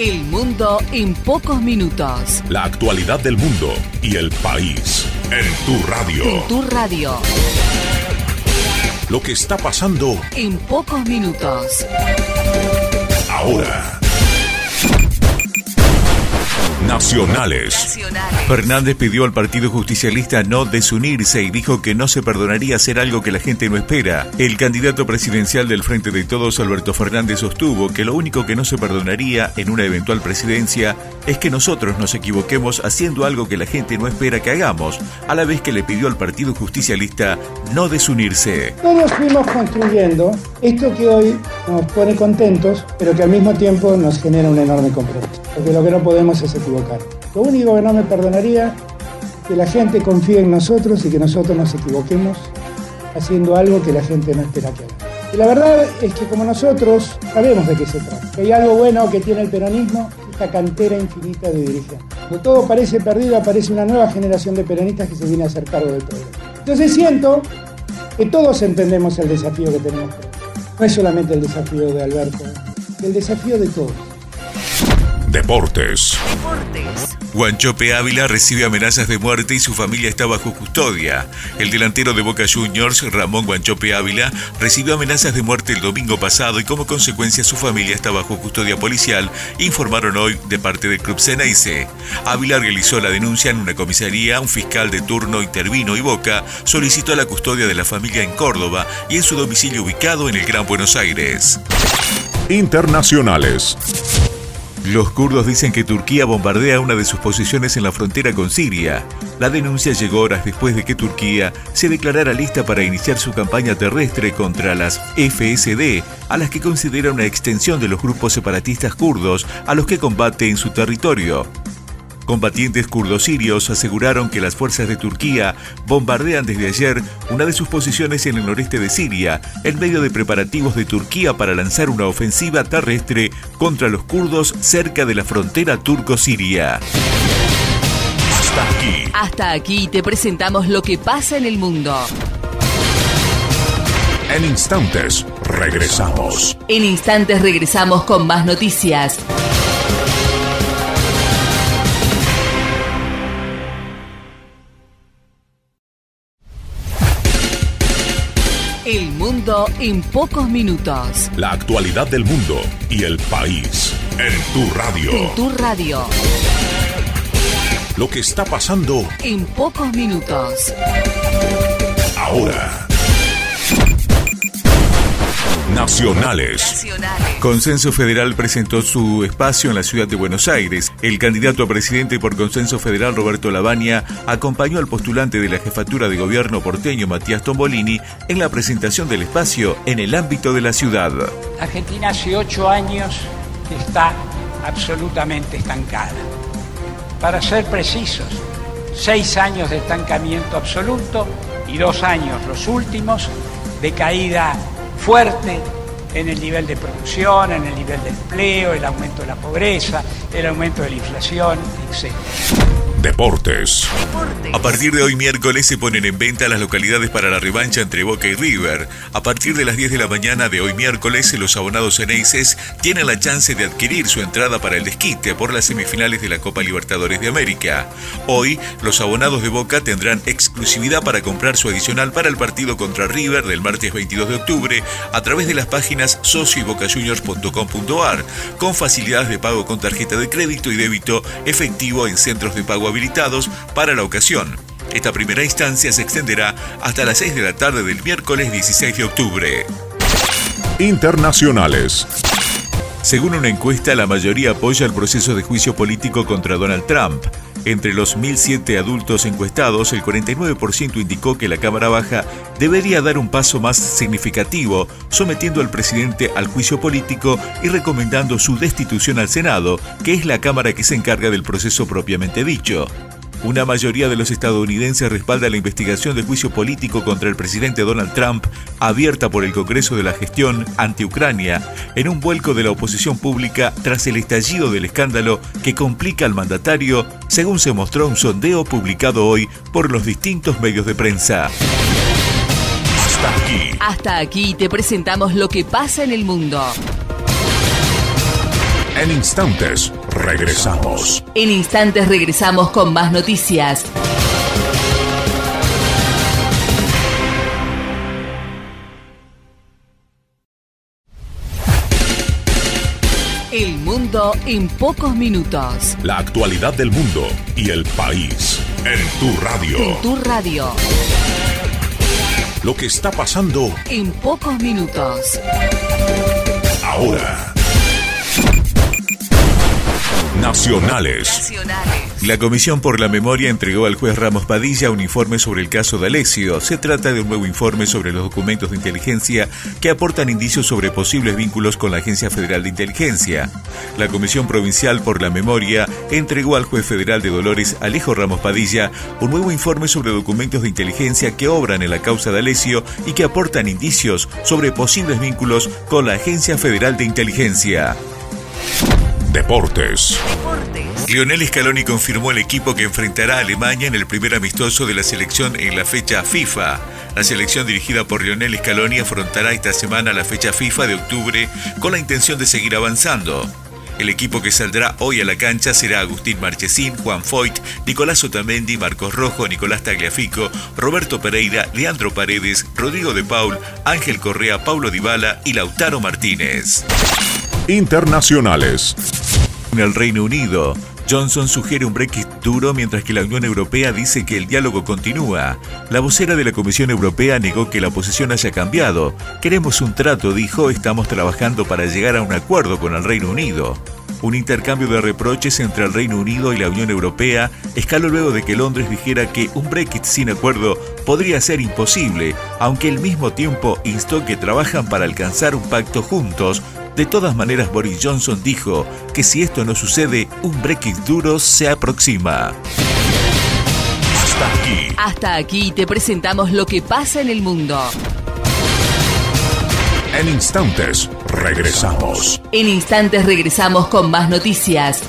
El mundo en pocos minutos. La actualidad del mundo y el país en tu radio. En tu radio. Lo que está pasando En pocos minutos. ahora. Nacionales. Nacionales. Fernández pidió al Partido Justicialista no desunirse y dijo que no se perdonaría hacer algo que la gente no espera. El candidato presidencial del Frente de Todos, Alberto Fernández, sostuvo que lo único que no se perdonaría en una eventual presidencia es que nosotros nos equivoquemos haciendo algo que la gente no espera que hagamos, a la vez que le pidió al Partido Justicialista no desunirse. Todos fuimos construyendo esto que hoy nos pone contentos, pero que al mismo tiempo nos genera un enorme compromiso. Porque lo que no podemos es equivocar. Lo único que no me perdonaría es que la gente confíe en nosotros y que nosotros nos equivoquemos haciendo algo que la gente no espera que haga. Y la verdad es que como nosotros sabemos de qué se trata, que hay algo bueno que tiene el peronismo, esta cantera infinita de dirigentes. Cuando todo parece perdido, aparece una nueva generación de peronistas que se viene a hacer cargo del problema. Entonces siento que todos entendemos el desafío que tenemos. No es solamente el desafío de Alberto, el desafío de todos. Deportes. Deportes. Guanchope Ávila recibe amenazas de muerte y su familia está bajo custodia. El delantero de Boca Juniors, Ramón Guanchope Ávila, recibió amenazas de muerte el domingo pasado y como consecuencia su familia está bajo custodia policial, informaron hoy de parte del club Ceneice. Ávila realizó la denuncia en una comisaría, un fiscal de turno intervino y Boca solicitó la custodia de la familia en Córdoba y en su domicilio ubicado en el Gran Buenos Aires. Internacionales. Los kurdos dicen que Turquía bombardea una de sus posiciones en la frontera con Siria. La denuncia llegó horas después de que Turquía se declarara lista para iniciar su campaña terrestre contra las FSD, a las que considera una extensión de los grupos separatistas kurdos a los que combate en su territorio. Combatientes kurdos sirios aseguraron que las fuerzas de Turquía bombardean desde ayer una de sus posiciones en el noreste de Siria, en medio de preparativos de Turquía para lanzar una ofensiva terrestre contra los kurdos cerca de la frontera turco-siria. Hasta aquí. Hasta aquí te presentamos lo que pasa en el mundo. En instantes regresamos. En instantes regresamos con más noticias. El mundo en pocos minutos. La actualidad del mundo y el país en tu radio. En tu radio. Lo que está pasando En pocos minutos. ahora. Nacionales. Consenso Federal presentó su espacio en la ciudad de Buenos Aires. El candidato a presidente por Consenso Federal, Roberto Lavagna, acompañó al postulante de la jefatura de gobierno porteño, Matías Tombolini, en la presentación del espacio en el ámbito de la ciudad. Argentina hace ocho años está absolutamente estancada. Para ser precisos, seis años de estancamiento absoluto y dos años, los últimos, de caída fuerte en el nivel de producción, en el nivel de empleo, el aumento de la pobreza, el aumento de la inflación, etc. Deportes. A partir de hoy miércoles se ponen en venta las localidades para la revancha entre Boca y River. A partir de las 10 de la mañana de hoy miércoles, los abonados eneises tienen la chance de adquirir su entrada para el desquite por las semifinales de la Copa Libertadores de América. Hoy, los abonados de Boca tendrán exclusividad para comprar su adicional para el partido contra River del martes 22 de octubre a través de las páginas socio con facilidades de pago con tarjeta de crédito y débito efectivo en centros de pago habilitados para la ocasión. Esta primera instancia se extenderá hasta las 6 de la tarde del miércoles 16 de octubre. Internacionales. Según una encuesta, la mayoría apoya el proceso de juicio político contra Donald Trump. Entre los 1.007 adultos encuestados, el 49% indicó que la Cámara Baja debería dar un paso más significativo, sometiendo al presidente al juicio político y recomendando su destitución al Senado, que es la Cámara que se encarga del proceso propiamente dicho. Una mayoría de los estadounidenses respalda la investigación de juicio político contra el presidente Donald Trump, abierta por el Congreso de la Gestión anti-Ucrania, en un vuelco de la oposición pública tras el estallido del escándalo que complica al mandatario, según se mostró un sondeo publicado hoy por los distintos medios de prensa. Hasta aquí. Hasta aquí te presentamos lo que pasa en el mundo. En instantes, regresamos. En instantes regresamos con más noticias. El mundo en pocos minutos. La actualidad del mundo y el país en tu radio. En tu radio. Lo que está pasando En pocos minutos. ahora. Nacionales. Nacionales. La Comisión por la Memoria entregó al juez Ramos Padilla un informe sobre el caso de Alessio. Se trata de un nuevo informe sobre los documentos de inteligencia que aportan indicios sobre posibles vínculos con la Agencia Federal de Inteligencia. La Comisión Provincial por la Memoria entregó al juez federal de Dolores Alejo Ramos Padilla un nuevo informe sobre documentos de inteligencia que obran en la causa de Alessio y que aportan indicios sobre posibles vínculos con la Agencia Federal de Inteligencia. Deportes. Deportes. Lionel Scaloni confirmó el equipo que enfrentará a Alemania en el primer amistoso de la selección en la fecha FIFA. La selección dirigida por Lionel Scaloni afrontará esta semana la fecha FIFA de octubre con la intención de seguir avanzando. El equipo que saldrá hoy a la cancha será Agustín Marchesín, Juan Foyt, Nicolás Otamendi, Marcos Rojo, Nicolás Tagliafico, Roberto Pereira, Leandro Paredes, Rodrigo de Paul, Ángel Correa, Paulo Dybala y Lautaro Martínez. Internacionales. En el Reino Unido, Johnson sugiere un Brexit duro mientras que la Unión Europea dice que el diálogo continúa. La vocera de la Comisión Europea negó que la posición haya cambiado. Queremos un trato, dijo, estamos trabajando para llegar a un acuerdo con el Reino Unido. Un intercambio de reproches entre el Reino Unido y la Unión Europea escaló luego de que Londres dijera que un Brexit sin acuerdo podría ser imposible, aunque al mismo tiempo instó que trabajan para alcanzar un pacto juntos de todas maneras, Boris Johnson dijo que si esto no sucede, un Brexit duro se aproxima. Hasta aquí. Hasta aquí te presentamos lo que pasa en el mundo. En instantes, regresamos. En instantes regresamos con más noticias.